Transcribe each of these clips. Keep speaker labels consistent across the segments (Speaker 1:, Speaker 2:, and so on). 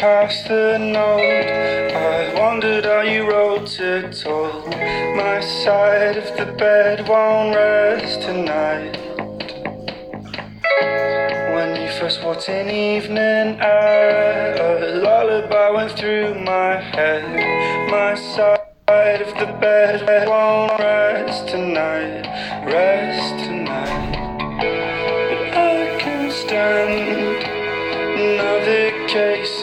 Speaker 1: Past the note, I wondered how you wrote it all. My side of the bed won't rest tonight. When you first walked in evening a lullaby went through my head. My side of the bed won't rest tonight, rest tonight. But I can stand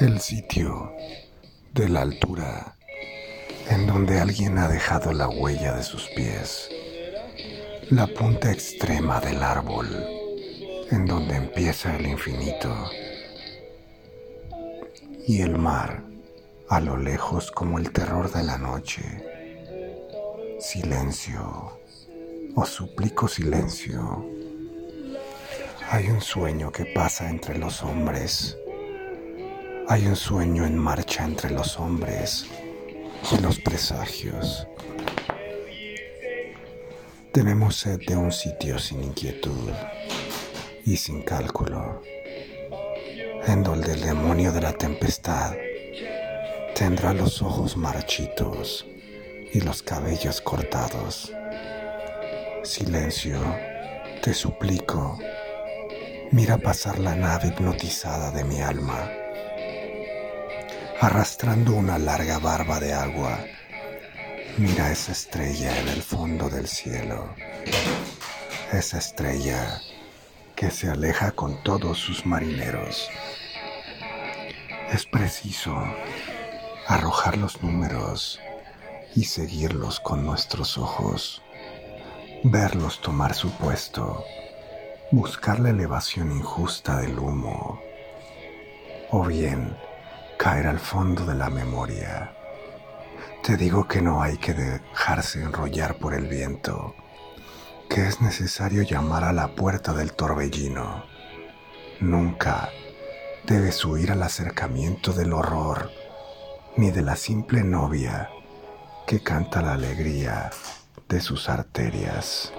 Speaker 2: El sitio de la altura en donde alguien ha dejado la huella de sus pies. La punta extrema del árbol en donde empieza el infinito. Y el mar a lo lejos como el terror de la noche. Silencio. Os suplico silencio. Hay un sueño que pasa entre los hombres. Hay un sueño en marcha entre los hombres y los presagios. Tenemos sed de un sitio sin inquietud y sin cálculo, en donde el demonio de la tempestad tendrá los ojos marchitos y los cabellos cortados. Silencio, te suplico, mira pasar la nave hipnotizada de mi alma arrastrando una larga barba de agua. Mira esa estrella en el fondo del cielo. Esa estrella que se aleja con todos sus marineros. Es preciso arrojar los números y seguirlos con nuestros ojos. Verlos tomar su puesto. Buscar la elevación injusta del humo. O bien, caer al fondo de la memoria. Te digo que no hay que dejarse enrollar por el viento, que es necesario llamar a la puerta del torbellino. Nunca debes huir al acercamiento del horror, ni de la simple novia que canta la alegría de sus arterias.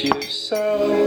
Speaker 1: you so